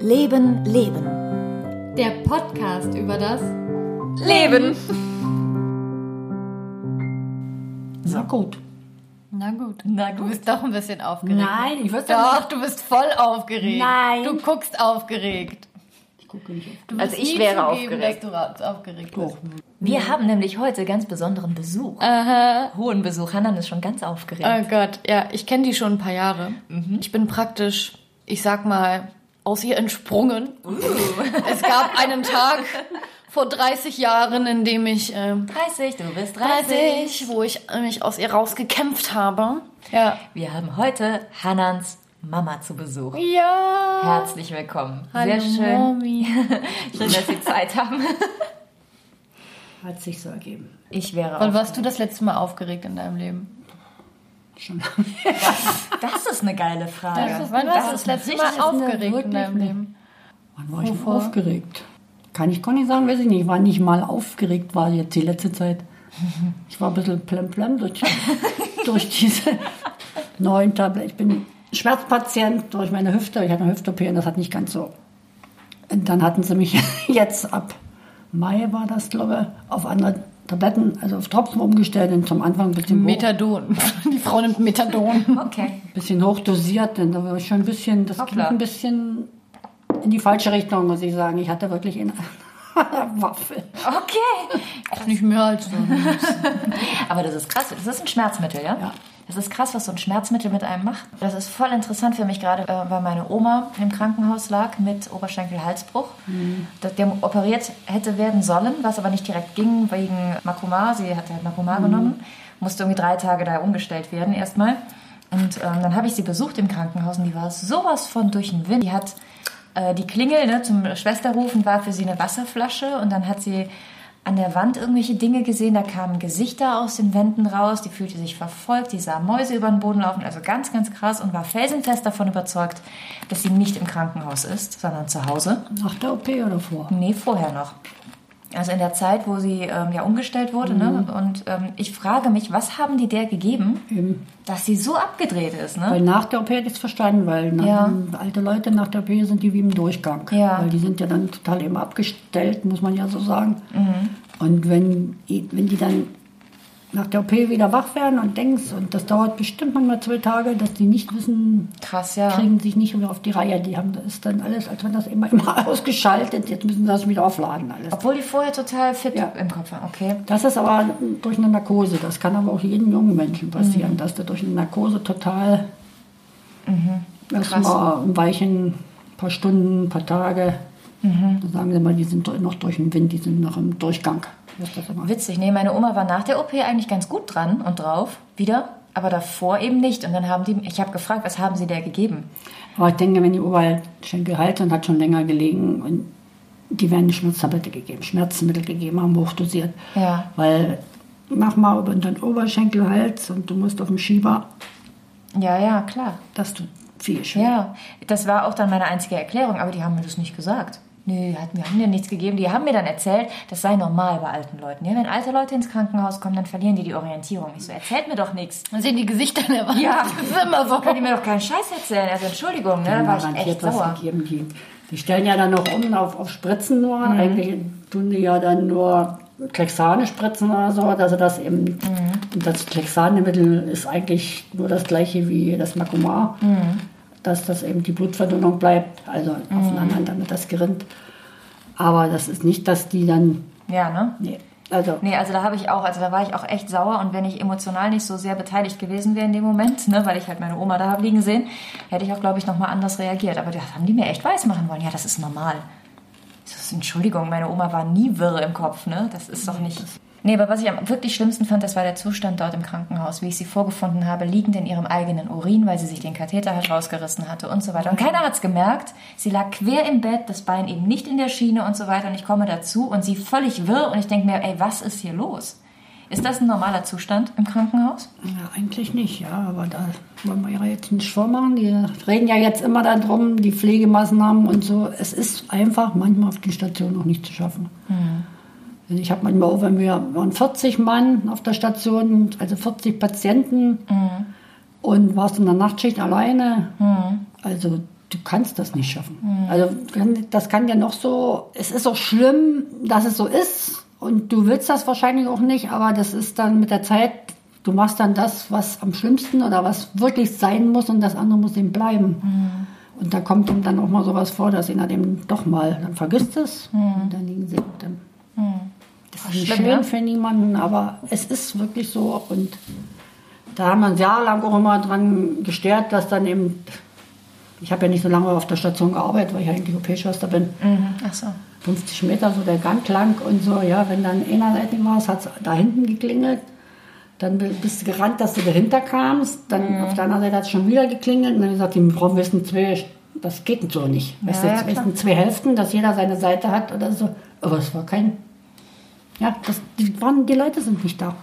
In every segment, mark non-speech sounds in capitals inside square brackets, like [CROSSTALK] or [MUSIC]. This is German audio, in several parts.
Leben, Leben. Der Podcast über das Leben. Na gut. Na gut. Na Du gut. bist doch ein bisschen aufgeregt. Nein, ich würde Doch, du bist voll aufgeregt. Nein. Du guckst aufgeregt. Ich gucke nicht auf. Du Also ich wäre zugeben, aufgeregt. dass du aufgeregt bist. Doch. Wir haben nämlich heute ganz besonderen Besuch. Aha. Hohen Besuch. Hanan ist schon ganz aufgeregt. Oh Gott, ja, ich kenne die schon ein paar Jahre. Ich bin praktisch, ich sag mal, aus ihr entsprungen. Es gab einen Tag vor 30 Jahren, in dem ich ähm, 30, du bist 30. 30, wo ich mich aus ihr rausgekämpft habe. Ja. Wir haben heute Hanans Mama zu Besuch. Ja. Herzlich willkommen. Hallo, Sehr schön. Mami. [LAUGHS] Schön, dass Sie Zeit haben. Hat sich so ergeben. Ich wäre Wann auch. warst du das letzte Mal aufgeregt in deinem Leben? Schon. [LAUGHS] Das ist eine geile Frage. Wann warst du das letzte Mal aufgeregt in deinem eine- Leben? Wann war ich Wovor? aufgeregt? Kann ich gar nicht sagen, weiß ich nicht. Ich war nicht mal aufgeregt, war jetzt die letzte Zeit. Ich war ein bisschen plemplem durch, [LAUGHS] durch diese neuen Tablet. Ich bin Schmerzpatient durch meine Hüfte. Ich hatte eine Hüft-OP und das hat nicht ganz so. Und dann hatten sie mich [LAUGHS] jetzt ab Mai war das, glaube ich, auf andere Tabletten, also auf Tropfen umgestellt und zum Anfang ein bisschen hoch. Methadon. [LAUGHS] Die Frau nimmt Methadon. Okay. bisschen hochdosiert, denn da war ich schon ein bisschen, das ging Hoppla. ein bisschen in die falsche Richtung, muss ich sagen. Ich hatte wirklich eine [LAUGHS] Waffe. Okay. Auch nicht mehr als so. [LAUGHS] Aber das ist krass. Das ist ein Schmerzmittel, ja? Ja. Das ist krass, was so ein Schmerzmittel mit einem macht. Das ist voll interessant für mich gerade, äh, weil meine Oma im Krankenhaus lag mit Oberschenkel-Halsbruch. Der, der operiert hätte werden sollen, was aber nicht direkt ging wegen Makoma. Sie hatte halt Makoma genommen. Musste irgendwie drei Tage da umgestellt werden erstmal. Und ähm, dann habe ich sie besucht im Krankenhaus und die war sowas von durch den Wind. Die hat äh, die Klingel ne, zum Schwesterrufen war für sie eine Wasserflasche und dann hat sie an der Wand irgendwelche Dinge gesehen, da kamen Gesichter aus den Wänden raus, die fühlte sich verfolgt, die sah Mäuse über den Boden laufen, also ganz, ganz krass und war felsenfest davon überzeugt, dass sie nicht im Krankenhaus ist, sondern zu Hause. Nach der OP oder vor? Nee, vorher noch. Also in der Zeit, wo sie ähm, ja umgestellt wurde. Ne? Und ähm, ich frage mich, was haben die der gegeben, Eben. dass sie so abgedreht ist? Ne? Weil nach der OP hätte ich es verstanden, weil Ja. alte Leute nach der OP sind die wie im Durchgang. Ja. Weil die sind ja dann total immer abgestellt, muss man ja so sagen. Mhm. Und wenn, wenn die dann nach der OP wieder wach werden und denkst, und das dauert bestimmt manchmal zwei Tage, dass die nicht wissen, Krass, ja. kriegen sich nicht mehr auf die Reihe. Die haben das ist dann alles, als wenn das immer, immer [LAUGHS] ausgeschaltet, jetzt müssen sie das wieder aufladen alles. Obwohl die vorher total fit Ja. im Kopf war. Okay. Das ist aber durch eine Narkose. Das kann aber auch jedem jungen Menschen passieren, Mhm. dass der durch eine Narkose total Mhm. erstmal im Weichen, ein paar Stunden, ein paar Tage. Mhm. Da sagen sie mal, die sind noch durch den Wind, die sind noch im Durchgang. Witzig, nee, meine Oma war nach der OP eigentlich ganz gut dran und drauf, wieder, aber davor eben nicht. Und dann haben die, ich habe gefragt, was haben sie der gegeben? Aber ich denke, wenn die Oberschenkel halt und hat schon länger gelegen und die werden Schmerztablette gegeben, Schmerzmittel gegeben haben, hochdosiert. Ja. Weil mach mal über den Oberschenkelhals und du musst auf dem Schieber, Ja, ja, klar. das tut viel schwer. Ja, das war auch dann meine einzige Erklärung, aber die haben mir das nicht gesagt. Nee, wir haben mir nichts gegeben. Die haben mir dann erzählt, das sei normal bei alten Leuten. Ja, wenn alte Leute ins Krankenhaus kommen, dann verlieren die die Orientierung. Ich so, erzählt mir doch nichts. Man sehen die Gesichter der Wand. Ja, das ist immer so. Können die mir doch keinen Scheiß erzählen. Also Entschuldigung, ne, da war ich echt sauer. gegeben. Die, die stellen ja dann noch um auf, auf Spritzen nur. Mhm. Eigentlich tun die ja dann nur Klexane spritzen oder so. Also das eben, Mhm. und das Klexanemittel ist eigentlich nur das gleiche wie das Makomar. Mhm. Dass das eben die Blutverdünnung bleibt, also aufeinander, damit das gerinnt. Aber das ist nicht, dass die dann, Ja, ne? nee, also Nee, also da habe ich auch, also da war ich auch echt sauer und wenn ich emotional nicht so sehr beteiligt gewesen wäre in dem Moment, ne, weil ich halt meine Oma da habe liegen sehen, hätte ich auch, glaube ich, nochmal anders reagiert. Aber das haben die mir echt weiß machen wollen. Ja, das ist normal. Ich so, Entschuldigung, meine Oma war nie wirr im Kopf, ne? Das ist doch nicht. Nee, aber was ich am wirklich schlimmsten fand, das war der Zustand dort im Krankenhaus, wie ich sie vorgefunden habe, liegend in ihrem eigenen Urin, weil sie sich den Katheter rausgerissen hatte und so weiter. Und keiner hat's gemerkt. Sie lag quer im Bett, das Bein eben nicht in der Schiene und so weiter. Und ich komme dazu und sie völlig wirr und ich denke mir, ey, was ist hier los? Ist das ein normaler Zustand im Krankenhaus? Ja, eigentlich nicht, ja, aber da wollen wir ja jetzt nicht vormachen. Die reden ja jetzt immer darum, die Pflegemaßnahmen und so. Es ist einfach manchmal auf die Station noch nicht zu schaffen. Also Ich habe manchmal auch, wenn wir waren 40 Mann auf der Station, also 40 Patienten. Und warst in der Nachtschicht alleine. Also du kannst das nicht schaffen. Also kann- das kann ja noch so, es ist auch schlimm, dass es so ist. Und du willst das wahrscheinlich auch nicht, aber das ist dann mit der Zeit, du machst dann das, was am schlimmsten oder was wirklich sein muss und das andere muss eben bleiben. Und da kommt ihm dann auch mal sowas vor, dass ihn dem doch mal, dann vergisst es. Und dann liegen sie dem. Das ist nicht schlimm, schön ja? für niemanden, aber es ist wirklich so und da haben wir uns jahrelang auch immer dran gestört, dass dann eben, ich habe ja nicht so lange auf der Station gearbeitet, weil ich eigentlich OP-Schwester bin, Ach so. 50 Meter so der Gang lang und so, ja, wenn dann einer Seite war, hat es da hinten geklingelt, dann bist du gerannt, dass du dahinter kamst, dann auf der anderen Seite hat es schon wieder geklingelt und dann gesagt, die Frau wissen zwei, das geht so nicht. Weißt Ja, du, ja, zwei Hälften, dass jeder seine Seite hat oder so, aber es war kein, ja, das, die, waren, die Leute sind nicht da.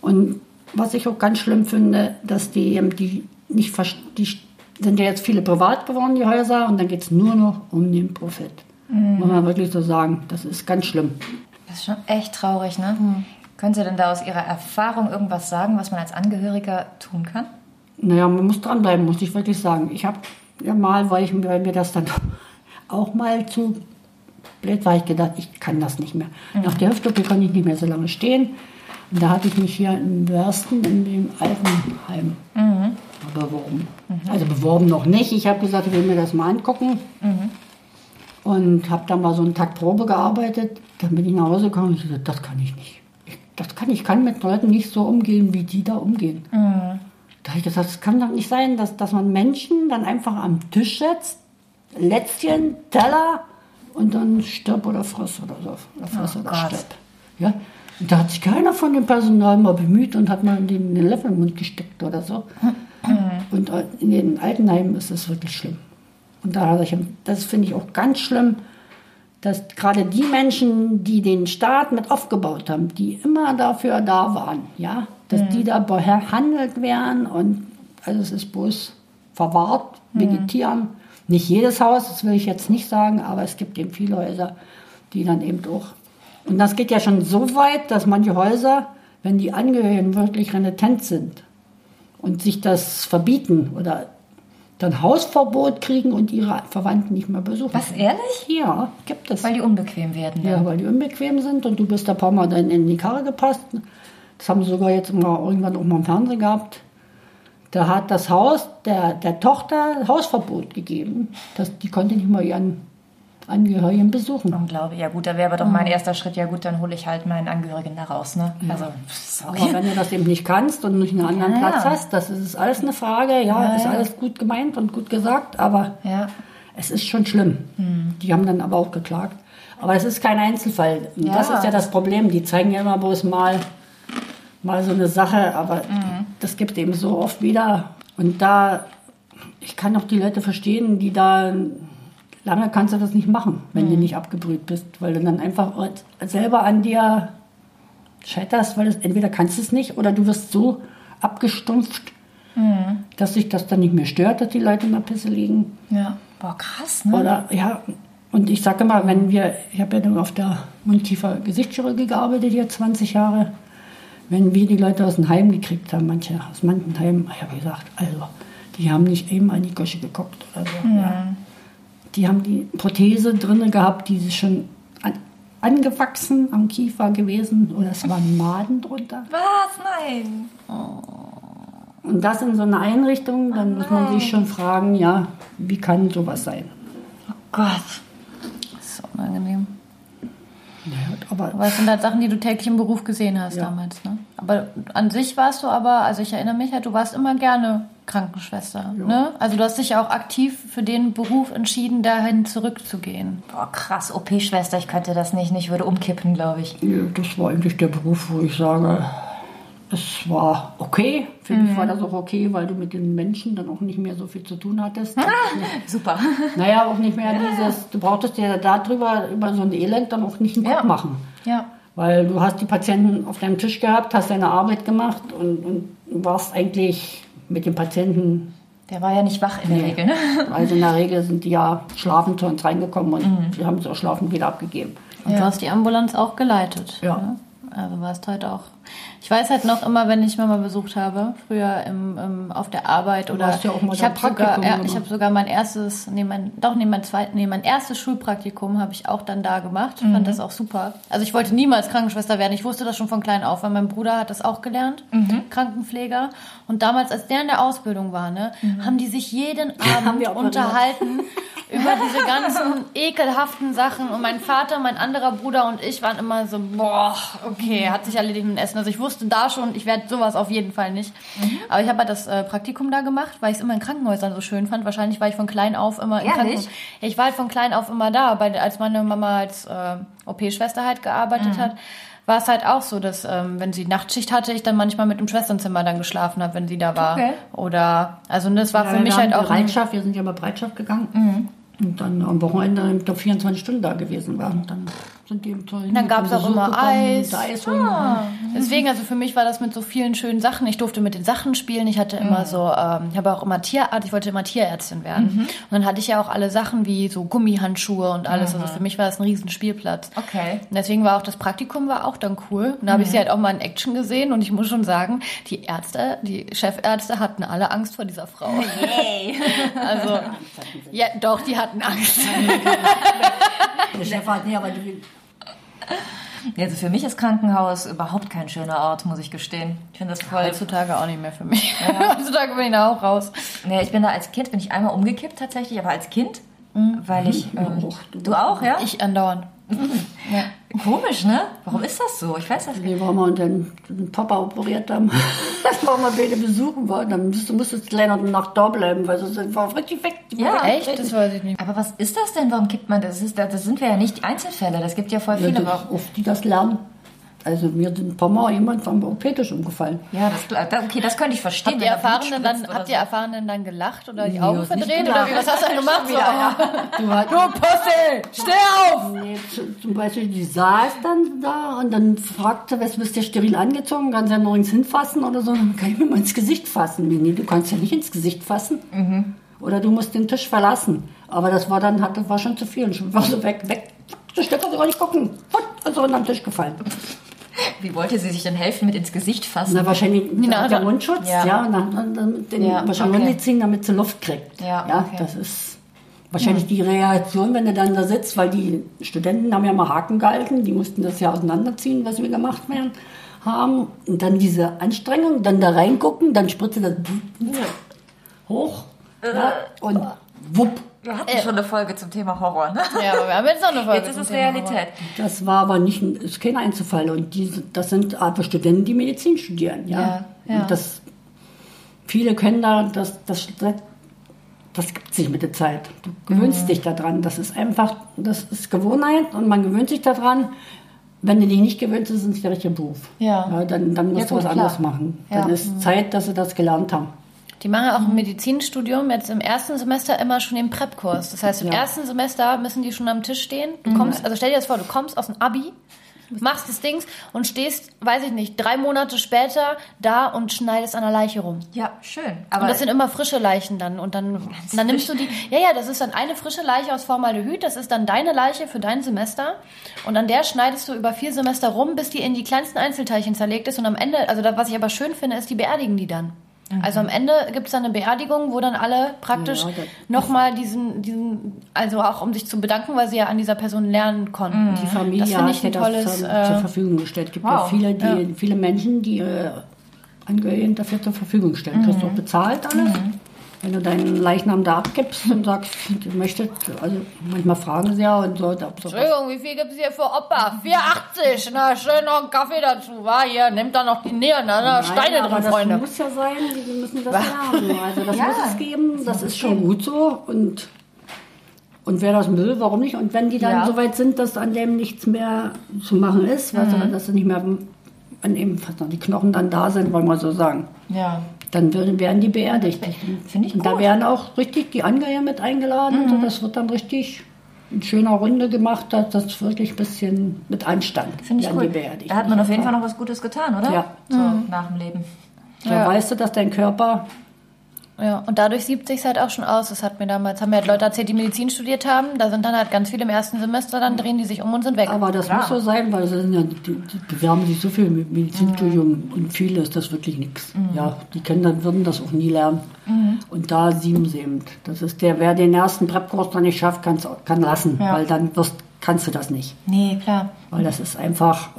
Und was ich auch ganz schlimm finde, dass die, die nicht die sind ja jetzt viele privat geworden, die Häuser, und dann geht es nur noch um den Profit. Muss man wirklich so sagen. Das ist ganz schlimm. Das ist schon echt traurig, ne? Können Sie denn da aus Ihrer Erfahrung irgendwas sagen, was man als Angehöriger tun kann? Naja, man muss dranbleiben, muss ich wirklich sagen. Ich habe ja mal, weil, ich, weil mir das dann [LAUGHS] auch mal zu blöd war, ich gedacht, ich kann das nicht mehr. Nach der Hüft-OP konnte ich nicht mehr so lange stehen. Und da hatte ich mich hier in Wörsten in dem Altenheim beworben. Also beworben noch nicht. Ich habe gesagt, ich will mir das mal angucken. Und habe dann mal so einen Tag Probe gearbeitet. Dann bin ich nach Hause gekommen und ich gesagt, das kann ich nicht. Ich, das kann, ich kann mit Leuten nicht so umgehen, wie die da umgehen. Da habe ich gesagt, es kann doch nicht sein, dass, dass man Menschen dann einfach am Tisch setzt, Lätzchen, Teller und dann stirb oder friss oder so. Oder friss oder Gott. stirb. Ja? Und da hat sich keiner von dem Personal mal bemüht und hat mal den, den Löffel im Mund gesteckt oder so. [CLEARS THROAT] Und äh, in den Altenheimen ist es wirklich schlimm. Und da das finde ich auch ganz schlimm, dass gerade die Menschen, die den Staat mit aufgebaut haben, die immer dafür da waren, ja, dass die da behandelt werden und also es ist bloß verwahrt, vegetieren. Nicht jedes Haus, das will ich jetzt nicht sagen, aber es gibt eben viele Häuser, die dann eben auch. Und das geht ja schon so weit, dass manche Häuser, wenn die Angehörigen wirklich renitent sind und sich das verbieten oder dann Hausverbot kriegen und ihre Verwandten nicht mehr besuchen. Was, ehrlich? Ja, gibt es. Weil die unbequem werden. Ja, Dann. weil die unbequem sind und du bist ein paar Mal dann in die Karre gepasst. Das haben sie sogar jetzt mal irgendwann auch mal im Fernsehen gehabt. Da hat das Haus der, der Tochter Hausverbot gegeben. Das, die konnte nicht mal ihren Angehörigen besuchen. Unglaublich. Ja gut, da wäre aber doch mein erster Schritt, ja gut, dann hole ich halt meinen Angehörigen da raus, ne? Also, sorry. Aber wenn du das eben nicht kannst und nicht einen anderen Ja, Platz ja. hast, das ist alles eine Frage. Ja, Ja, ist ja. alles gut gemeint und gut gesagt, aber Ja. es ist schon schlimm. Hm. Die haben dann aber auch geklagt. Aber es ist kein Einzelfall. Ja. Das ist ja das Problem. Die zeigen ja immer bloß mal, mal so eine Sache, aber Mhm. Das gibt eben so oft wieder. Und da, ich kann auch die Leute verstehen, die da, lange kannst du das nicht machen, wenn Mhm. du nicht abgebrüht bist, weil du dann einfach selber an dir scheiterst, weil du entweder kannst du es nicht oder du wirst so abgestumpft, Mhm. dass sich das dann nicht mehr stört, dass die Leute in der Pisse liegen. Ja. Boah, krass, ne? Oder ja, und ich sage immer, wenn wir, ich habe ja auf der Mundkiefer-Gesichtschirurgie gearbeitet hier 20 Jahre, wenn wir die Leute aus dem Heim gekriegt haben, manche aus Mantenheim, ich habe gesagt, also, die haben nicht eben an die Gosche geguckt oder so. Ja. Die haben die Prothese drinne gehabt, die ist schon an, angewachsen am Kiefer gewesen oder es waren Maden drunter. Was? Nein. Und das in so einer Einrichtung, dann muss man sich schon fragen, ja, wie kann sowas sein? Oh Gott. Das ist unangenehm. Aber Aber es sind halt Sachen, die du täglich im Beruf gesehen hast Ja. damals, ne? Aber an sich warst du aber, also ich erinnere mich halt, du warst immer gerne Krankenschwester, ne? Also du hast dich ja auch aktiv für den Beruf entschieden, dahin zurückzugehen. Boah, krass. OP-Schwester, ich könnte das nicht. Ich würde umkippen, glaube ich. Ja, das war eigentlich der Beruf, wo ich sage, es war okay. Für Mhm. mich war das auch okay, weil du mit den Menschen dann auch nicht mehr so viel zu tun hattest. Super. Naja, auch nicht mehr dieses, du brauchtest dir darüber, über so ein Elend dann auch nicht einen Kopf Ja. machen. Ja. Weil du hast die Patienten auf deinem Tisch gehabt, hast deine Arbeit gemacht und, und warst eigentlich mit den Patienten, Der war ja nicht wach in der Regel, ne? also in der Regel sind die ja schlafend zu uns reingekommen und Mhm. wir haben sie auch schlafend wieder abgegeben. Und du hast die Ambulanz auch geleitet. Ja. ne? Also war es heute auch. Ich weiß halt noch immer, wenn ich Mama besucht habe, früher im, im, auf der Arbeit oder ja ich habe sogar, ja, ich habe sogar mein erstes, nee, mein, doch nee, mein zweites, nee, mein erstes Schulpraktikum habe ich auch dann da gemacht. Mhm. Fand das auch super. Also ich wollte niemals Krankenschwester werden. Ich wusste das schon von klein auf, weil mein Bruder hat das auch gelernt, Mhm. Krankenpfleger. Und damals, als der in der Ausbildung war, ne, haben die sich jeden [LAUGHS] Abend unterhalten [LAUGHS] über diese ganzen ekelhaften Sachen. Und mein Vater, mein anderer Bruder und ich waren immer so, boah, okay, hat sich erledigt mit dem Essen. Also ich wusste da schon, ich werde sowas auf jeden Fall nicht. Aber ich habe halt das äh, Praktikum da gemacht, weil ich es immer in Krankenhäusern so schön fand. Wahrscheinlich war ich von klein auf immer in Ehrlich? Krankenhäusern. Ja, ich war halt von klein auf immer da, bei, als meine Mama als äh, OP-Schwester halt gearbeitet Mhm. hat. War es halt auch so, dass ähm, wenn sie Nachtschicht hatte, ich dann manchmal mit im Schwesternzimmer dann geschlafen habe, wenn sie da war. Okay. Oder also das war Ja, für mich halt auch Bereitschaft, wir sind ja bei Bereitschaft gegangen. Mhm. Und dann am Wochenende ich glaub, 24 Stunden da gewesen waren. Dann sind die toll. Dann gab's auch immer Eis. Eis und, Deswegen, also für mich war das mit so vielen schönen Sachen. Ich durfte mit den Sachen spielen. Ich hatte immer so, ähm, ich habe auch immer Tierarzt, ich wollte immer Tierärztin werden. Und dann hatte ich ja auch alle Sachen wie so Gummihandschuhe und alles. Also für mich war das ein riesen Spielplatz. Okay. Und deswegen war auch das Praktikum war auch dann cool. Und da habe ich sie halt auch mal in Action gesehen und ich muss schon sagen, die Ärzte, die Chefärzte hatten alle Angst vor dieser Frau. Yay. [LAUGHS] Also, ja, doch, die hatten Angst. [LAUGHS] Der Chef hat, nee, aber die, Also für mich ist Krankenhaus überhaupt kein schöner Ort, muss ich gestehen. Ich finde das voll. Heutzutage auch nicht mehr für mich. [LAUGHS] Heutzutage bin ich da auch raus. Nee, ich bin da als Kind, bin ich einmal umgekippt tatsächlich, aber als Kind, weil ich. Ähm, auch. du auch, ja? Ich andauernd. Komisch, ne? Warum ist das so? Ich weiß das nicht. waren mal den, den Papa operiert [LAUGHS] haben. Das war mal beide besuchen war. Dann musst du musstest eine Nacht da bleiben, weil sonst war richtig weg. Ja, Echt? Das weiß ich nicht. Aber was ist das denn? Warum kippt man das? Das, ist, das sind wir ja nicht Einzelfälle. Das gibt ja voll Ja, viele. das, oft die das lernen. Also mir sind ein paar Mal jemand vom Orthopädisch umgefallen. Ja, das, da- okay, das könnte ich verstehen. Habt ihr Erfahrenen dann, habt ihr Erfahrenen dann gelacht oder die Nee, Augen verdreht oder wie? Was hast du denn gemacht? Wieder, So, Du, hat, Du Pussy, steh auf! Nee, zu- zum Beispiel, die saß dann da und dann fragte, was bist du steril angezogen? Kannst du ja nirgends hinfassen oder so? Dann kann ich mir mal ins Gesicht fassen. Nee, du kannst ja nicht ins Gesicht fassen. Oder du musst den Tisch verlassen. Aber das war dann, hat, das war schon zu viel. Ich war so weg, weg. Du Stück kannst du gar nicht gucken. Put, Also unter den Tisch gefallen. Wie wollte sie sich denn helfen mit ins Gesicht fassen? Na, wahrscheinlich Na, der da- Mundschutz, Ja. ja, und dann, den Ja, wahrscheinlich okay. Ziehen, damit sie Luft kriegt. Ja, ja okay. das ist wahrscheinlich die Reaktion, wenn du dann da sitzt, weil die Studenten haben ja mal Haken gehalten, die mussten das ja auseinanderziehen, was wir gemacht werden, haben. Und dann diese Anstrengung, dann da reingucken, dann spritzt das hoch ja, und wupp. Wir hatten schon eine Folge zum Thema Horror, ne? Ja, aber wir haben jetzt noch eine Folge. Jetzt ist zum es Thema Realität. Das war aber nicht, ein- ist kein Einzelfall. Und diese, das sind aber Studenten, die Medizin studieren. Ja, Ja, ja. Und das, viele können da, das, das, das gibt sich mit der Zeit. Du gewöhnst dich daran. Das ist einfach, das ist Gewohnheit und man gewöhnt sich daran. Wenn du dich nicht gewöhnt, ist es nicht der richtige Beruf. Ja. dann, dann musst Ja, du gut, was klar. anderes machen. Ja. Dann ist Zeit, dass sie das gelernt haben. Die machen ja auch ein Medizinstudium jetzt im ersten Semester immer schon den Prep-Kurs. Das heißt, im Ja. ersten Semester müssen die schon am Tisch stehen. Du kommst, also stell dir das vor, du kommst aus dem Abi, machst das Dings und stehst, weiß ich nicht, drei Monate später da und schneidest an der Leiche rum. Ja, schön. Aber und das sind immer frische Leichen dann. Und dann, dann nimmst du die. Ja, ja, das ist dann eine frische Leiche aus Formaldehyd. Das ist dann deine Leiche für dein Semester. Und an der schneidest du über vier Semester rum, bis die in die kleinsten Einzelteilchen zerlegt ist. Und am Ende, also da, was ich aber schön finde, ist, die beerdigen die dann. Also am Ende gibt es dann eine Beerdigung, wo dann alle praktisch Ja, nochmal diesen, diesen, also auch um sich zu bedanken, weil sie ja an dieser Person lernen konnten. Die Familie Das finde ich hat ein ja tolles. das zur, äh, zur Verfügung gestellt. Es gibt ja wow, viele, die, viele Menschen, die ihre Angehörigen dafür zur Verfügung stellen. Kriegst du auch bezahlt alles. Wenn du deinen Leichnam da abgibst und sagst, du möchtest, also manchmal fragen sie ja und so. Entschuldigung, wie viel gibt's hier für Opa? 4,80. Na, schön noch einen Kaffee dazu, wa? Hier, nimmt da noch die Nähe, na, na, Steine Nein, aber drin, Freunde. Das muss ja sein, die müssen das lernen. Also das [LAUGHS] muss es geben, das ist schon gut so. Und, und wer das will, warum nicht? Und wenn die dann Ja. so weit sind, dass an dem nichts mehr zu machen ist, was, dass sie nicht mehr an eben fast noch die Knochen dann da sind, wollen wir so sagen, Ja. Dann würden, werden die beerdigt. Finde ich Und da gut. werden auch richtig die Angehörigen mit eingeladen. Und das wird dann richtig in schöner Runde gemacht, dass das wirklich ein bisschen mit Anstand Finde ich cool. die beerdigt. Da hat man auf jeden Fall noch was Gutes getan, oder? Ja. So, nach dem Leben. Da weißt du, dass dein Körper Ja, und dadurch siebt sich halt auch schon aus. Das hat mir damals, haben mir halt Leute erzählt, die Medizin studiert haben. Da sind dann halt ganz viele im ersten Semester, dann drehen die sich um und sind weg. Aber das muss so sein, weil sind ja, die, die bewerben sich so viel mit Medizinstudium und viele ist das wirklich nichts. Ja, die können dann, würden das auch nie lernen. Und da sieben sie eben. Das ist der, wer den ersten Prep-Kurs dann nicht schafft, kann's, kann lassen, Ja. weil dann wirst, kannst du das nicht. Nee, klar. Weil das ist einfach,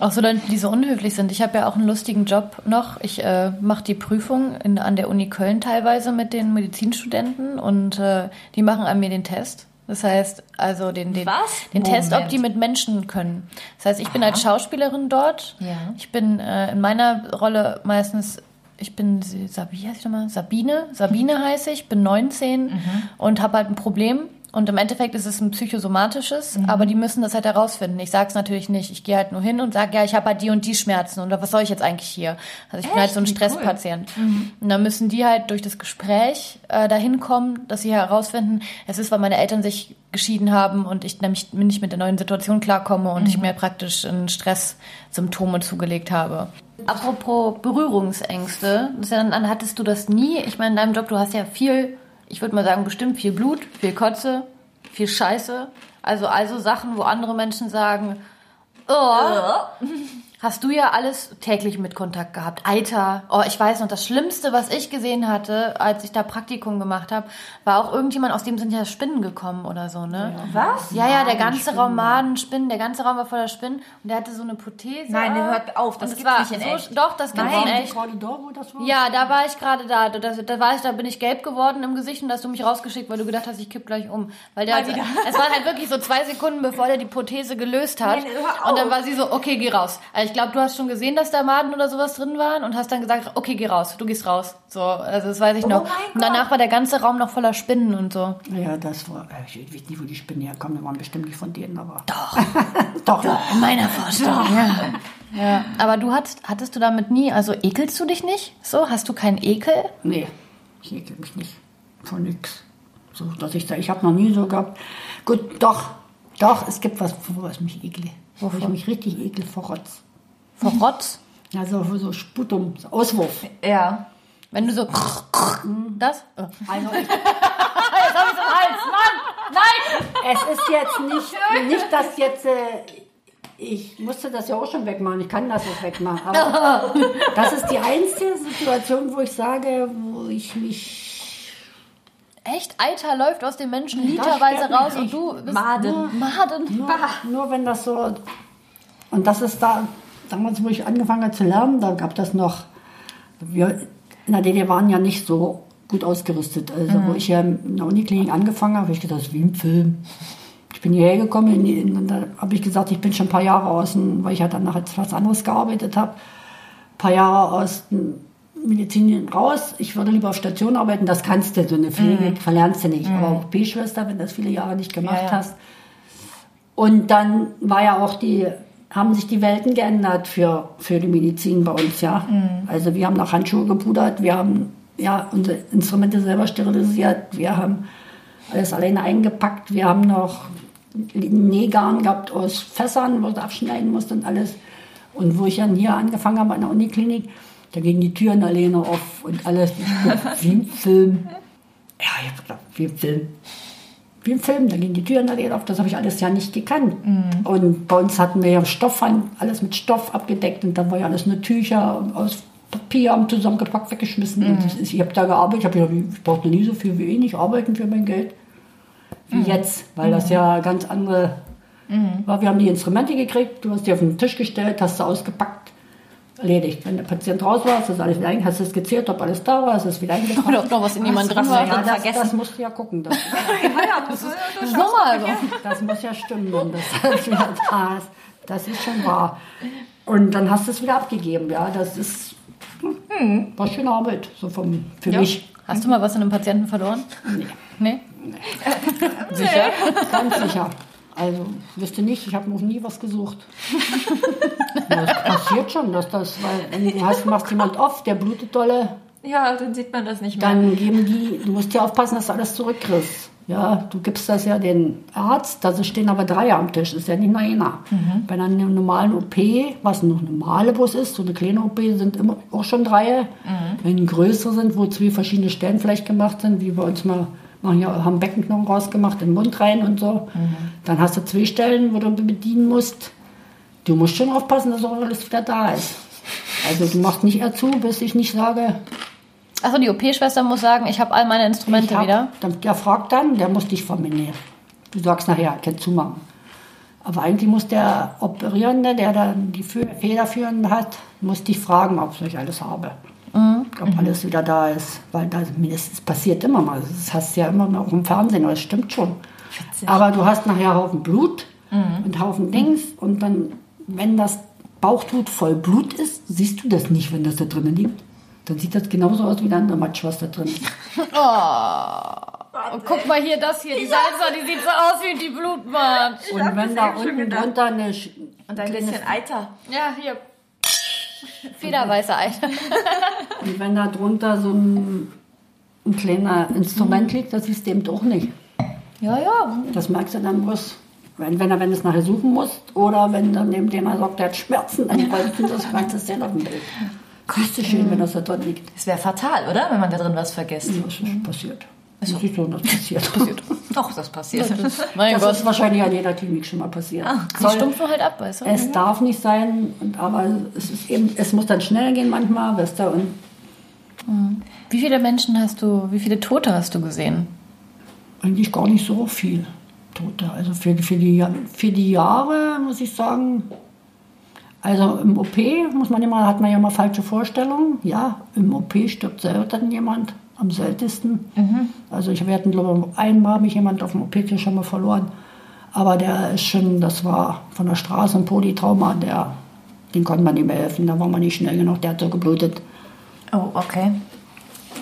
Auch so Leute, die so unhöflich sind. Ich habe ja auch einen lustigen Job noch. Ich äh, mache die Prüfung in, an der Uni Köln teilweise mit den Medizinstudenten und äh, die machen an mir den Test. Das heißt, also den, den, Was? den Test, ob die mit Menschen können. Das heißt, ich bin als Schauspielerin dort. Ja. Ich bin äh, in meiner Rolle meistens, ich bin, Sa- wie heißt ich nochmal? Sabine. Sabine heiße ich, bin 19 und habe halt ein Problem. Und im Endeffekt ist es ein psychosomatisches, aber die müssen das halt herausfinden. Ich sage es natürlich nicht. Ich gehe halt nur hin und sage, ja, ich habe halt die und die Schmerzen und was soll ich jetzt eigentlich hier? Also ich bin halt so ein Echt? Wie cool. Stresspatient. Und dann müssen die halt durch das Gespräch äh, dahin kommen, dass sie herausfinden, es ist, weil meine Eltern sich geschieden haben und ich nämlich nicht mit der neuen Situation klarkomme und ich mir praktisch ein Stresssymptome zugelegt habe. Apropos Berührungsängste, dann hattest du das nie. Ich meine, in deinem Job, du hast ja viel, ich würde mal sagen, bestimmt viel Blut, viel Kotze, viel Scheiße. Also, also Sachen, wo andere Menschen sagen, oh, [LAUGHS] hast du ja alles täglich mit Kontakt gehabt. Eiter. Oh, ich weiß noch, das Schlimmste, was ich gesehen hatte, als ich da Praktikum gemacht habe, war auch irgendjemand, aus dem sind ja Spinnen gekommen oder so, ne? Was? Ja, ja, der ganze Raum Madenspinnen, der ganze Raum war voller Spinnen und der hatte so eine Prothese. Nein, hört auf, das es gibt's war nicht in so, echt. Doch, das gibt's Nein. in echt. Korridor, wo das war? Ja, da war ich gerade da. Da, da war ich, da bin ich gelb geworden im Gesicht und da hast du mich rausgeschickt, weil du gedacht hast, ich kipp gleich um. Weil der, wieder. es waren halt wirklich so zwei Sekunden, bevor der die Prothese gelöst hat. Nein, hör und dann war sie so, okay, geh raus. Also ich glaube, du hast schon gesehen, dass da Maden oder sowas drin waren und hast dann gesagt, okay, geh raus, du gehst raus. So, also das weiß ich noch. Oh mein und danach war der ganze Raum noch voller Spinnen und so. Ja, das war, äh, ich weiß nicht, wo die Spinnen herkommen, die waren bestimmt nicht von denen, aber. Doch. [LAUGHS] Doch. In meiner Vorstellung, ja. ja. Aber du hattest, hattest du damit nie, also ekelst du dich nicht? So, hast du keinen Ekel? Nee, ich ekel mich nicht. Von nix. So, dass ich da, ich habe noch nie so gehabt. Gut, doch, doch, es gibt was, wovor ich mich ekle. Wo ich mich richtig ekle vor Rotz. Vor Rotz? Also so Sputum, Auswurf. Ja. Wenn du so das? Oh. Also ich, Jetzt hab ich's im Hals. Mann! Nein! es ist jetzt [LAUGHS] nicht, nicht, dass jetzt, äh, ich musste das ja auch schon wegmachen, ich kann das auch wegmachen, aber [LAUGHS] das ist die einzige Situation, wo ich sage, wo ich mich Echt? Eiter läuft aus den Menschen Das literweise raus und du bist Maden. Maden. Nur, nur wenn das so. Und das ist da, damals, wo ich angefangen habe zu lernen, da gab das noch. Wir in der DDR waren ja nicht so gut ausgerüstet. Also, wo ich ja in der Uniklinik angefangen habe, habe ich gesagt, das ist wie im Film. Ich bin hierher gekommen, und da habe ich gesagt, ich bin schon ein paar Jahre außen, weil ich ja dann noch als was anderes gearbeitet habe, ein paar Jahre aus Medizin raus. Ich würde lieber auf Station arbeiten, das kannst du, so eine Pflege verlernst du nicht. Aber auch B-Schwester, wenn du das viele Jahre nicht gemacht Ja, ja. hast. Und dann war ja auch die, haben sich die Welten geändert für, für die Medizin bei uns, ja. Also wir haben noch Handschuhe gepudert, wir haben ja unsere Instrumente selber sterilisiert, wir haben alles alleine eingepackt, wir haben noch Nähgarn gehabt aus Fässern, wo du abschneiden musst und alles. Und wo ich dann hier angefangen habe an der Uniklinik, da gingen die Türen alleine auf und alles wie im Film. Ja, ich hab gedacht, wie im Film wie im Film, da gingen die Türen alle auf, das habe ich alles ja nicht gekannt. Und bei uns hatten wir ja Stoff alles mit Stoff abgedeckt und dann war ja alles nur Tücher aus Papier haben zusammengepackt, weggeschmissen. Und das ist, ich habe da gearbeitet, ich, hab gedacht, ich brauchte nie so viel wie wenig arbeiten für mein Geld wie jetzt, weil das ja ganz andere war. Wir haben die Instrumente gekriegt, du hast die auf den Tisch gestellt, hast sie ausgepackt, erledigt. Wenn der Patient raus war, ist das alles wieder hast du es gezählt, ob alles da war, ist es wieder eingetragen. Oder ob noch was in jemand drin war. Ja, das, vergessen. das musst du ja gucken. Das, [LAUGHS] Das ist normal so. das muss ja stimmen, wenn das alles wieder da ist. Das ist schon wahr. Und dann hast du es wieder abgegeben, ja. Das ist war schöne Arbeit, so vom, für Ja. mich. Hast du mal was in einem Patienten verloren? Nee. Nee? Sicher? Ganz sicher. Also, wüsste nicht, ich habe noch nie was gesucht. [LAUGHS] das passiert schon, dass das, weil wenn du hast, machst jemand oft, der blutet dolle, Ja, dann sieht man das nicht mehr. dann geben die, du musst ja aufpassen, dass du alles zurückkriegst. Ja, du gibst das ja den Arzt, da stehen aber drei am Tisch, ist ja nicht nur einer. Bei einer normalen OP, was noch normale Bus ist, so eine kleine OP, sind immer auch schon drei. Wenn größere sind, wo zwei verschiedene Stellen vielleicht gemacht sind, wie bei uns mal machen ja, haben Beckenknochen rausgemacht, in den Mund rein und so. Dann hast du zwei Stellen, wo du bedienen musst. Du musst schon aufpassen, dass auch alles wieder da ist. Also du machst nicht eher zu, bis ich nicht sage, Achso, die OP-Schwester muss sagen, ich habe all meine Instrumente hab, wieder. Dann, der fragt dann, der muss dich verminieren. Du sagst nachher, kannst zumachen. Aber eigentlich muss der Operierende, der dann die Fü- Federführende hat, muss dich fragen, ob ich alles habe. Ob alles wieder da ist. Weil das, passiert immer mal. Das hast du ja immer noch im Fernsehen, aber das stimmt schon. Aber du hast nachher Haufen Blut und Haufen Dings. Und dann, wenn das Bauchtuch voll Blut ist, siehst du das nicht, wenn das da drinnen liegt. Dann sieht das genauso aus wie der andere Matsch, was da drin ist. [LAUGHS] Und guck mal hier, das hier, die Salsa, die sieht so aus wie die Blutmatsch. Und wenn da unten drunter eine, Sch- Und ein bisschen Eiter. Ja, hier. Federweiße Eiter. [LAUGHS] Und wenn da drunter so ein, ein kleiner Instrument liegt, das siehst du eben doch nicht. Ja, ja. Das merkst du dann bloß, wenn, wenn, er- wenn du es nachher suchen musst oder wenn dann neben dir einer sagt, der hat Schmerzen, dann weißt du, das merkst du sehen auf dem Bild. Du schön, wenn das da drin liegt. Es wäre fatal, oder? Wenn man da drin was vergisst. Das ist passiert. Das ist so, das passiert. Doch, das passiert. Mein Das ist wahrscheinlich an jeder Klinik schon mal passiert. Die stumpfen halt ab, weißt du? Es darf nicht sein, aber es, ist eben, es muss dann schnell gehen manchmal, weißt du, und Wie viele Menschen hast du, wie viele Tote hast du gesehen? eigentlich gar nicht so viel Tote. Also für, für, die, für die Jahre muss ich sagen, also im OP muss man immer, hat man ja immer falsche Vorstellungen. Ja, im OP stirbt selten jemand, am seltensten. Also ich werde, glaube ich, einmal habe ich jemand auf dem OP-Tisch schon mal verloren. Aber der ist schon, das war von der Straße ein Polytrauma, der, den konnte man nicht mehr helfen, da war man nicht schnell genug, der hat so geblutet. Oh, okay.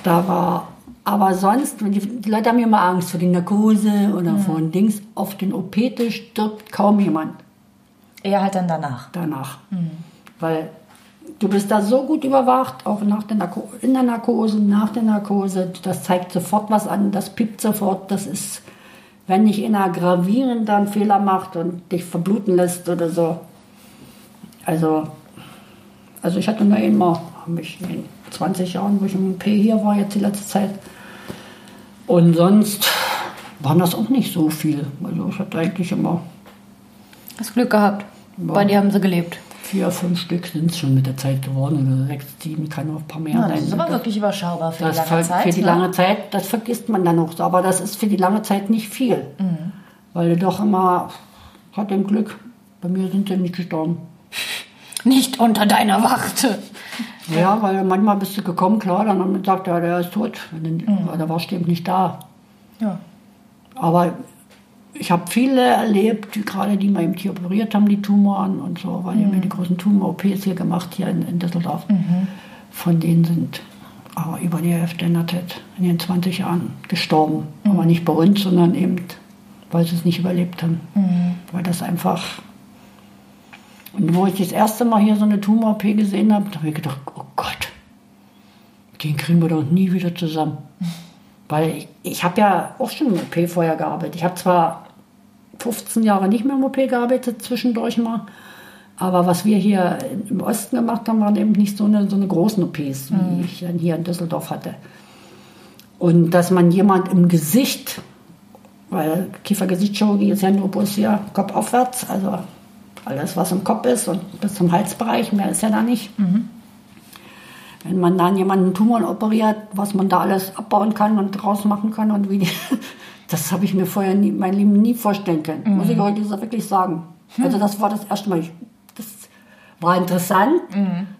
Da war, aber sonst, die, die Leute haben immer Angst vor die Narkose oder vor den Dings. Auf den OP-Tisch stirbt kaum jemand Eher halt dann danach. danach. Weil du bist da so gut überwacht, auch nach der Narko in der Narkose, nach der Narkose. Das zeigt sofort was an, das piept sofort. Das ist, wenn nicht einer gravierend einen Fehler macht und dich verbluten lässt oder so. Also, also ich hatte nur einmal, habe ich in 20 Jahren, wo ich im P hier war, jetzt die letzte Zeit. Und sonst waren das auch nicht so viel. Also ich hatte eigentlich immer Hast Glück gehabt. Bei dir haben sie gelebt. vier, fünf Stück sind es schon mit der Zeit geworden. Oder sechs, sieben, kann noch ein paar mehr Ja, sein. das ist aber wirklich überschaubar für die das lange für, Zeit. für die ne? lange Zeit, das vergisst man dann auch. so. Aber das ist für die lange Zeit nicht viel. Mhm. Weil du doch immer, hat im Glück, bei mir sind sie nicht gestorben. Nicht unter deiner Wacht. Ja, weil manchmal bist du gekommen, klar, dann haben wir gesagt, ja, der ist tot. Mhm. dann, Der war eben nicht da. Ja. Aber ich habe viele erlebt, gerade die mal hier operiert haben, die Tumoren und so, weil die haben ja die großen Tumor-OPs hier gemacht, hier in, in Düsseldorf. Von denen sind aber über die Hälfte in in den 20 Jahren gestorben. Aber nicht bei uns, sondern eben, weil sie es nicht überlebt haben. Weil das einfach. Und wo ich das erste Mal hier so eine Tumor-OP gesehen habe, da habe ich gedacht, oh Gott, den kriegen wir doch nie wieder zusammen. Weil ich, ich habe ja auch schon im OP vorher gearbeitet. Ich habe zwar 15 Jahre nicht mehr im OP gearbeitet, zwischendurch mal. Aber was wir hier im Osten gemacht haben, waren eben nicht so eine, so eine großen OPs, wie ich dann hier in Düsseldorf hatte. Und dass man jemand im Gesicht, weil Kiefer-Gesichtschirurgie ist ja nur bloß hier Kopf aufwärts, also alles, was im Kopf ist und bis zum Halsbereich, mehr ist ja da nicht. Wenn man dann jemanden Tumor operiert, was man da alles abbauen kann und draus machen kann und wie die, [LAUGHS] das habe ich mir vorher nie, mein Leben nie vorstellen können. Muss ich heute so wirklich sagen. Also das war das erste Mal. Ich, das war interessant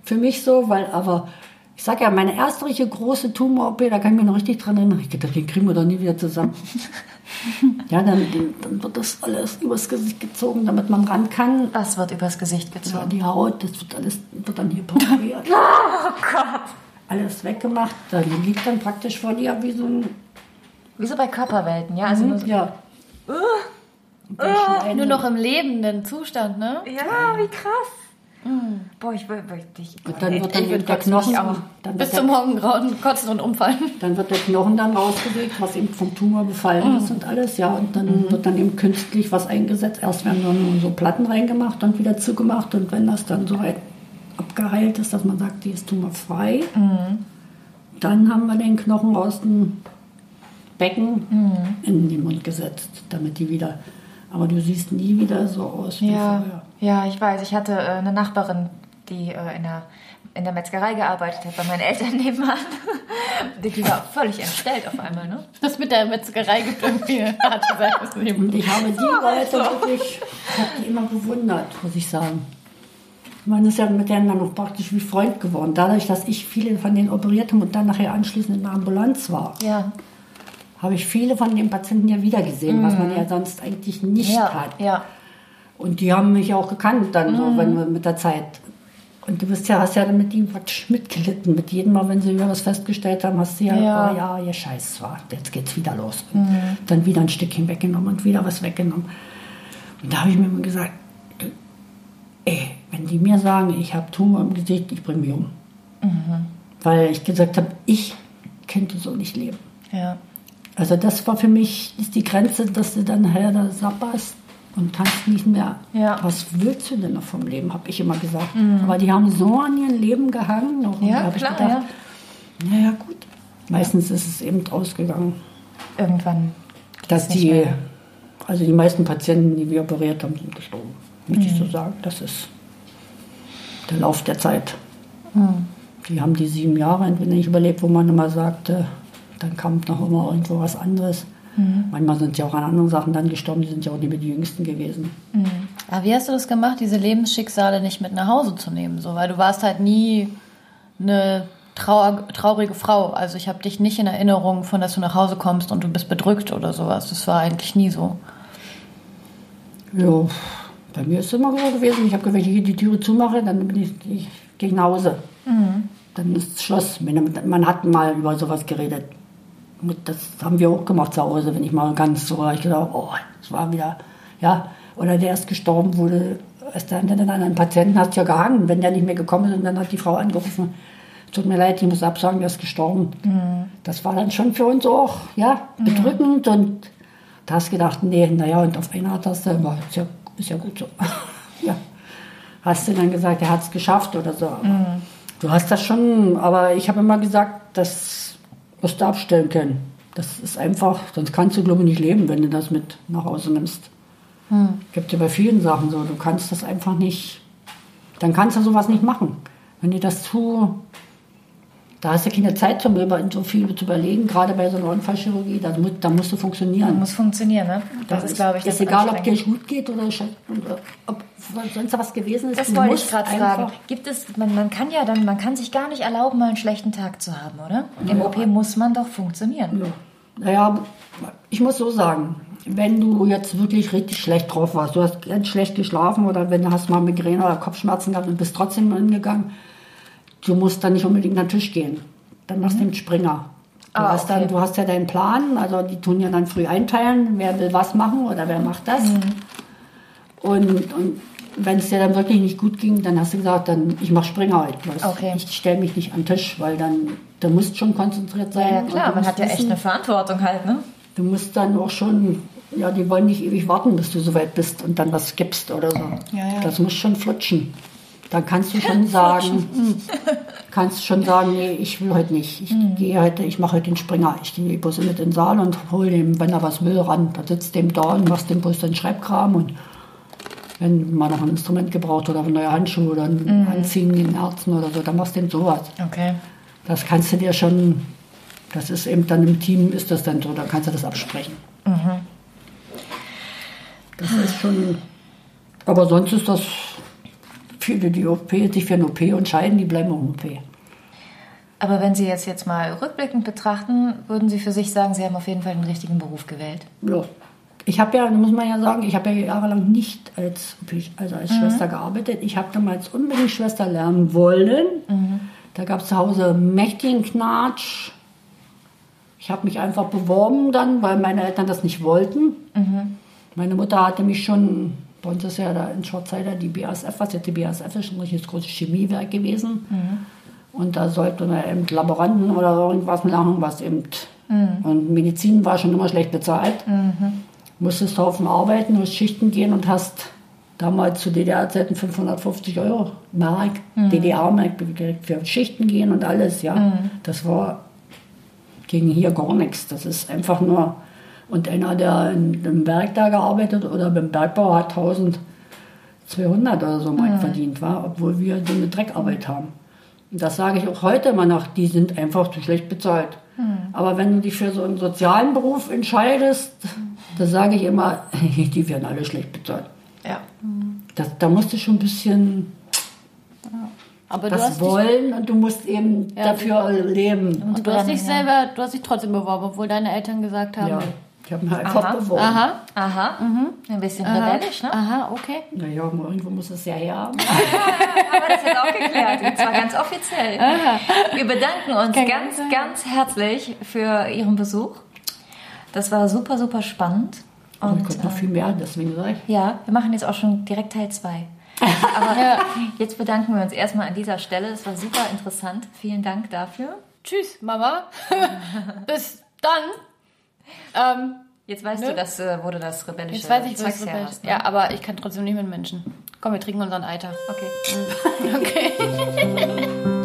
für mich so, weil aber ich sage ja, meine erste richtig große Tumor-OP, da kann ich mich noch richtig dran erinnern. Ich dachte, den kriegen wir doch nie wieder zusammen. [LAUGHS] [LAUGHS] ja, dann, dann wird das alles übers Gesicht gezogen, damit man ran kann. Was wird übers Gesicht Ja, gezogen? die Haut, das wird alles wird dann hier pariert. [LAUGHS] oh Gott! Alles weggemacht. Da liegt dann praktisch vor dir wie so ein. Wie so bei Körperwelten, ja? Also nur so, Ja. Dann schneiden Nur noch im lebenden Zustand, ne? ja, wie krass. Boah, ich will wirklich. Und dann wird dann würd der Knochen, auch. dann Bis wird zum Morgengrauen kotzen und umfallen. dann wird der Knochen dann rausgelegt, was eben vom Tumor befallen ist und alles, ja. Und dann wird dann eben künstlich was eingesetzt. Erst werden dann so Platten reingemacht und wieder zugemacht. Und wenn das dann so weit abgeheilt ist, dass man sagt, die ist tumorfrei, dann haben wir den Knochen aus dem Becken in den Mund gesetzt, damit die wieder. Aber du siehst nie wieder so aus wie Ja, vorher. Ja, ich weiß. Ich hatte äh, eine Nachbarin, die äh, in, der, in der Metzgerei gearbeitet hat, bei meinen Eltern [LAUGHS] nebenan. die, die war völlig entstellt auf einmal, ne? Das mit der Metzgerei gibt irgendwie eine harte Seite ich habe die Leute wirklich, ich habe die immer bewundert, muss ich sagen. Man ist ja mit denen dann noch praktisch wie Freund geworden. Dadurch, dass ich viele von denen operiert habe und dann nachher anschließend in der Ambulanz war, Ja. habe ich viele von den Patienten ja wiedergesehen, was man ja sonst eigentlich nicht Ja, hat. ja. Und die haben mich auch gekannt dann so, wenn wir mit der Zeit. Und du bist ja, hast ja dann mit ihm praktisch mitgelitten. Mit jedem Mal, wenn sie wieder was festgestellt haben, hast du ja, Ja. oh ja, ihr Scheiß war, jetzt geht's wieder los. Und Dann wieder ein Stückchen weggenommen und wieder was weggenommen. Und da habe ich mir immer gesagt, ey, wenn die mir sagen, ich habe Tumor im Gesicht, ich bringe mich um. Weil ich gesagt habe, ich könnte so nicht leben. Ja. Also das war für mich ist die Grenze, dass du dann nachher da sapperst und kannst nicht mehr. Ja. Was willst du denn noch vom Leben, habe ich immer gesagt. Aber die haben so an ihren Leben gehangen. Noch, Ja, da hab klar, ich gedacht, naja gut. Meistens ist es eben ausgegangen, Irgendwann. dass die, mehr. also die meisten Patienten, die wir operiert haben, sind gestorben. Muss ich so sagen. Das ist der Lauf der Zeit. Die haben die sieben Jahre entweder nicht überlebt, wo man immer sagte, dann kam noch immer irgendwo was anderes. Manchmal sind sie auch an anderen Sachen dann gestorben, die sind ja auch nicht mehr die Jüngsten gewesen. Aber wie hast du das gemacht, diese Lebensschicksale nicht mit nach Hause zu nehmen? So, weil du warst halt nie eine trauer, traurige Frau. Also ich habe dich nicht in Erinnerung von, dass du nach Hause kommst und du bist bedrückt oder sowas. Das war eigentlich nie so. Ja, bei mir ist es immer so gewesen. Ich habe gesagt, wenn ich hier die Türe zumache, dann bin ich, ich gehe ich nach Hause. Dann ist Schluss. Wenn- Man hat mal über sowas geredet. Das haben wir auch gemacht zu Hause, wenn ich mal ganz so, ich gedacht, oh, es war wieder, ja, oder der ist gestorben, wurde, ist dann, dann an einen Patienten hast du ja gehangen, wenn der nicht mehr gekommen ist und dann hat die Frau angerufen, tut mir leid, ich muss absagen, der ist gestorben. Das war dann schon für uns auch, ja, bedrückend und da hast gedacht, nee, naja, und auf eine Art hast du, aber ist ja, ist ja gut so. [LAUGHS] ja. Hast du dann gesagt, er hat es geschafft oder so. Du hast das schon, aber ich habe immer gesagt, das musst du abstellen können. Das ist einfach, sonst kannst du, glaube ich, nicht leben, wenn du das mit nach Hause nimmst. Gibt ja bei vielen Sachen so, du kannst das einfach nicht, dann kannst du sowas nicht machen. Wenn dir das zu, da hast du keine Zeit zum über so viel zu überlegen, gerade bei so einer Unfallchirurgie, da, mu- da musst du funktionieren. Muss funktionieren, ne? Das, ist, glaube ich, ist das egal, ob dir gut geht oder ob sonst was gewesen ist. Das du wollte ich gerade fragen. Gibt es, man, man kann ja dann, man kann sich gar nicht erlauben, mal einen schlechten Tag zu haben, oder? Im OP muss man doch funktionieren. Ja. Naja, ich muss so sagen, wenn du jetzt wirklich richtig schlecht drauf warst, du hast ganz schlecht geschlafen oder wenn du hast mal Migräne oder Kopfschmerzen gehabt und bist trotzdem hingegangen, du musst dann nicht unbedingt an den Tisch gehen. Dann machst du den Springer. Du, Ah, hast dann, okay. du hast ja deinen Plan, also die tun ja dann früh einteilen, wer will was machen oder wer macht das. Und, und wenn es dir dann wirklich nicht gut ging, dann hast du gesagt, dann ich mache Springer heute. bloß. Okay. Ich stelle mich nicht an den Tisch, weil dann du musst schon konzentriert sein. Ja, klar, man hat ja echt wissen, eine Verantwortung halt, ne? Du musst dann auch schon, ja, die wollen nicht ewig warten, bis du so weit bist und dann was gibst oder so. Ja, ja. Das muss schon flutschen. Dann kannst du schon [LAUGHS] sagen, kannst schon sagen, nee, ich will heute nicht. Ich gehe heute, ich mache heute den Springer. Ich gehe bloß mit in den Saal und hole dem, wenn er was will, ran. Da sitzt dem da und machst dem bloß den Schreibkram und wenn man noch ein Instrument gebraucht oder neue Handschuhe oder ein Anziehen den Ärzten oder so, dann machst du dem sowas. Okay. Das kannst du dir schon, das ist eben dann im Team, ist das dann so, da kannst du das absprechen. Das ist schon, aber sonst ist das, viele, die OP, sich für eine OP entscheiden, die bleiben auch OP. Aber wenn Sie jetzt, jetzt mal rückblickend betrachten, würden Sie für sich sagen, Sie haben auf jeden Fall den richtigen Beruf gewählt. Ja. Ich habe ja, muss man ja sagen, ich habe ja jahrelang nicht als, also als Schwester gearbeitet. Ich habe damals unbedingt Schwester lernen wollen. Da gab es zu Hause mächtigen Knatsch. Ich habe mich einfach beworben dann, weil meine Eltern das nicht wollten. Meine Mutter hatte mich schon Bei uns ist ja da in Schwarzheide die BASF, was jetzt die BASF ist, ein richtiges großes Chemiewerk gewesen. Und da sollte man eben Laboranten oder irgendwas machen, was eben. Und Medizin war schon immer schlecht bezahlt. Musstest Haufen arbeiten, musst Schichten gehen und hast damals zu DDR-Zeiten 550 Euro Mark, DDR-Mark gekriegt für Schichten gehen und alles, ja. Das war gegen hier gar nichts. Das ist einfach nur. Und einer, der im Berg da gearbeitet oder beim Bergbau hat 1200 oder so Mark verdient, war, obwohl wir so eine Dreckarbeit haben. Und das sage ich auch heute immer noch, die sind einfach zu schlecht bezahlt. Aber wenn du dich für so einen sozialen Beruf entscheidest, da sage ich immer, [LAUGHS] die werden alle schlecht bezahlt. Ja. Das, da musst du schon ein bisschen Aber du das hast, dich, wollen und du musst eben Ja, dafür leben. und du hast dich selber, du hast dich trotzdem beworben, obwohl deine Eltern gesagt haben. Ja, ich habe mich einfach Aha. beworben. Aha, Aha. Ein bisschen aha, rebellisch, ne? aha, okay. Naja, irgendwo muss es ja herhaben. [LAUGHS] Aber das ist auch geklärt. Und zwar ganz offiziell. Wir bedanken uns Kein ganz, Ganzer. ganz herzlich für Ihren Besuch. Das war super, super spannend. Und Und kommt noch äh, viel mehr, deswegen sage ich. ja, wir machen jetzt auch schon direkt Teil 2. [LAUGHS] Aber jetzt bedanken wir uns erstmal an dieser Stelle. Es war super interessant. Vielen Dank dafür. Tschüss, Mama. [LAUGHS] Bis dann. Ähm, Jetzt weißt Ne? du, dass, äh, wo du das rebellische jetzt weiß ich, was Zeugs willst. hast. Ne? Ja, aber ich kann trotzdem nicht mit Menschen. Komm, wir trinken unseren Eiter. Okay. [LAUGHS] Okay. [LAUGHS]